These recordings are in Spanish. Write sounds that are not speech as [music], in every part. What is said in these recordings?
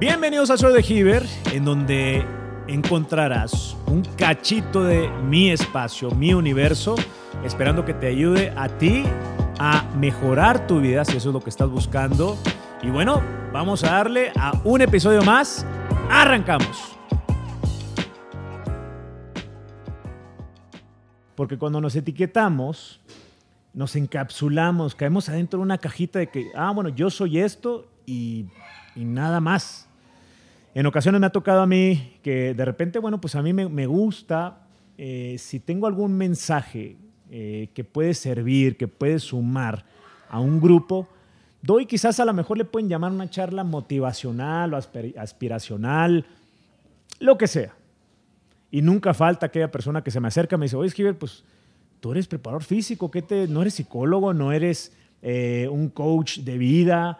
Bienvenidos a Soy de Giver, en donde encontrarás un cachito de mi espacio, mi universo, esperando que te ayude a ti a mejorar tu vida si eso es lo que estás buscando. Y bueno, vamos a darle a un episodio más. Arrancamos. Porque cuando nos etiquetamos, nos encapsulamos, caemos adentro de una cajita de que, ah, bueno, yo soy esto y nada más. En ocasiones me ha tocado a mí que de repente, bueno, pues a mí me, gusta, eh, si tengo algún mensaje eh, que puede servir, que puede sumar a un grupo, doy quizás a lo mejor le pueden llamar una charla motivacional o aspiracional, lo que sea. Y nunca falta aquella persona que se me acerca y me dice, oye, Esquivel, pues tú eres preparador físico, ¿qué te, no eres psicólogo, no eres eh, un coach de vida.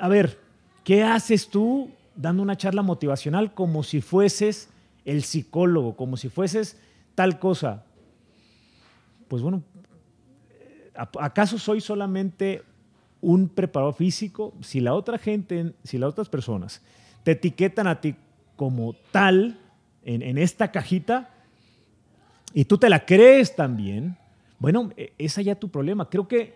a ver, ¿Qué haces tú dando una charla motivacional como si fueses el psicólogo, como si fueses tal cosa? Pues bueno, ¿acaso soy solamente un preparador físico? Si la otra gente, si las otras personas te etiquetan a ti como tal en, en esta cajita y tú te la crees también, bueno, e, es allá tu problema. Creo que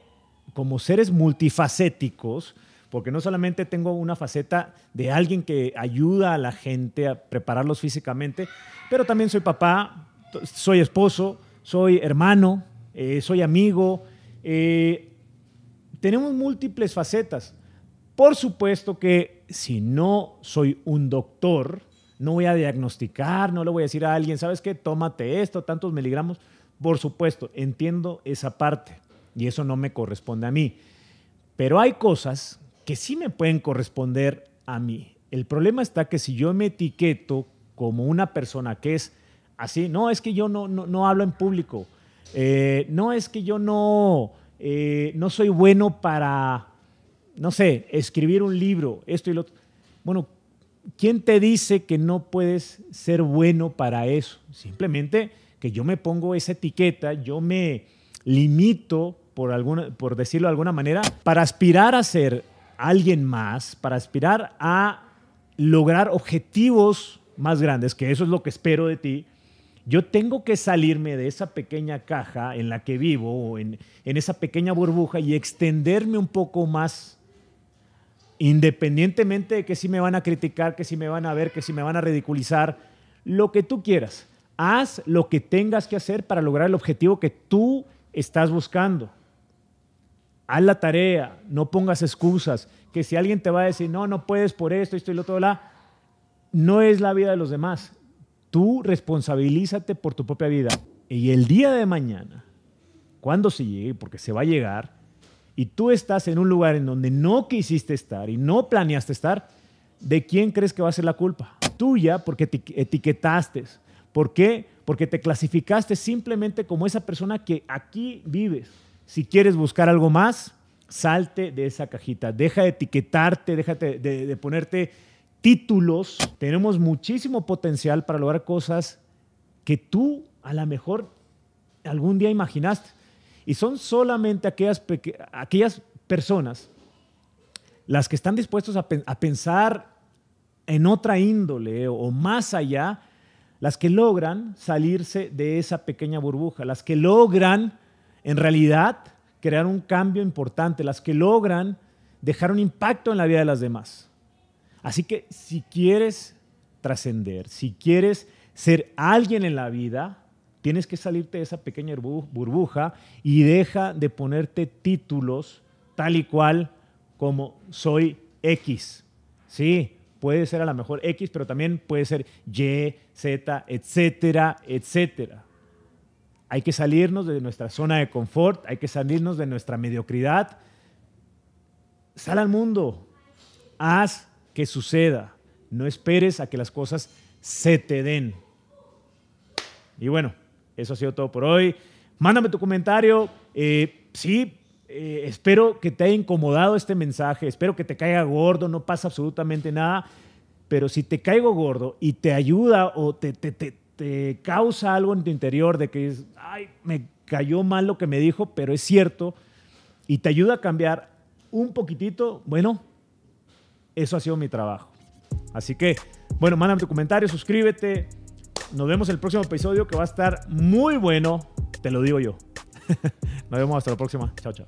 como seres multifacéticos, porque no solamente tengo una faceta de alguien que ayuda a la gente a prepararlos físicamente, pero también soy papá, soy esposo, soy hermano, eh, soy amigo. Eh, tenemos múltiples facetas. Por supuesto que si no soy un doctor, no voy a diagnosticar, no le voy a decir a alguien, ¿sabes qué? Tómate esto, tantos miligramos. Por supuesto, entiendo esa parte y eso no me corresponde a mí. Pero hay cosas que sí me pueden corresponder a mí. El problema está que si yo me etiqueto como una persona que es así, no, es que yo no, no, hablo en público, eh, no es que yo no, eh, no soy bueno para, no sé, escribir un libro, esto y lo otro. Bueno, ¿quién te dice que no puedes ser bueno para eso? Simplemente que yo me pongo esa etiqueta, yo me limito, por, alguna, por decirlo de alguna manera, para aspirar a ser alguien más, para aspirar a lograr objetivos más grandes, que eso es lo que espero de ti, yo tengo que salirme de esa pequeña caja en la que vivo, o en, en esa pequeña burbuja y extenderme un poco más, independientemente de que si me van a criticar, que si me van a ver, que si me van a ridiculizar, lo que tú quieras. Haz lo que tengas que hacer para lograr el objetivo que tú estás buscando haz la tarea, no pongas excusas, que si alguien te va a decir, no, no puedes por esto, esto y lo otro, la, no es la vida de los demás. Tú responsabilízate por tu propia vida. Y el día de mañana, cuando se llegue, porque se va a llegar, y tú estás en un lugar en donde no quisiste estar y no planeaste estar, ¿de quién crees que va a ser la culpa? Tuya, porque te etiquetaste. ¿Por qué? Porque te clasificaste simplemente como esa persona que aquí vives si quieres buscar algo más, salte de esa cajita. Deja de etiquetarte, déjate de, ponerte títulos. Tenemos muchísimo potencial para lograr cosas que tú a lo mejor algún día imaginaste. Y son solamente aquellas, aquellas personas las que están dispuestos a, a, pensar en otra índole o más allá, las que logran salirse de esa pequeña burbuja, las que logran en realidad crear un cambio importante, las que logran dejar un impacto en la vida de las demás. Así que si quieres trascender, si quieres ser alguien en la vida, tienes que salirte de esa pequeña burbuja y deja de ponerte títulos tal y cual como soy X. Sí, puede ser a lo mejor X, pero también puede ser Y, Z, etcétera, etcétera. Hay que salirnos de nuestra zona de confort, hay que salirnos de nuestra mediocridad. Sal al mundo, haz que suceda. No esperes a que las cosas se te den. Y bueno, eso ha sido todo por hoy. Mándame tu comentario. Eh, sí, eh, espero que te haya incomodado este mensaje. Espero que te caiga gordo. No pasa absolutamente nada. Pero si te caigo gordo y te ayuda o te, te, te, te causa algo en tu interior de que ay, me cayó mal lo que me dijo, pero es cierto, y te ayuda a cambiar un poquitito, bueno, Eso ha sido mi trabajo. Así que, bueno, mándame tu comentario, suscríbete. Nos vemos en el próximo episodio que va a estar muy bueno, te lo digo yo. [laughs] Nos vemos hasta la próxima. Chao, chao.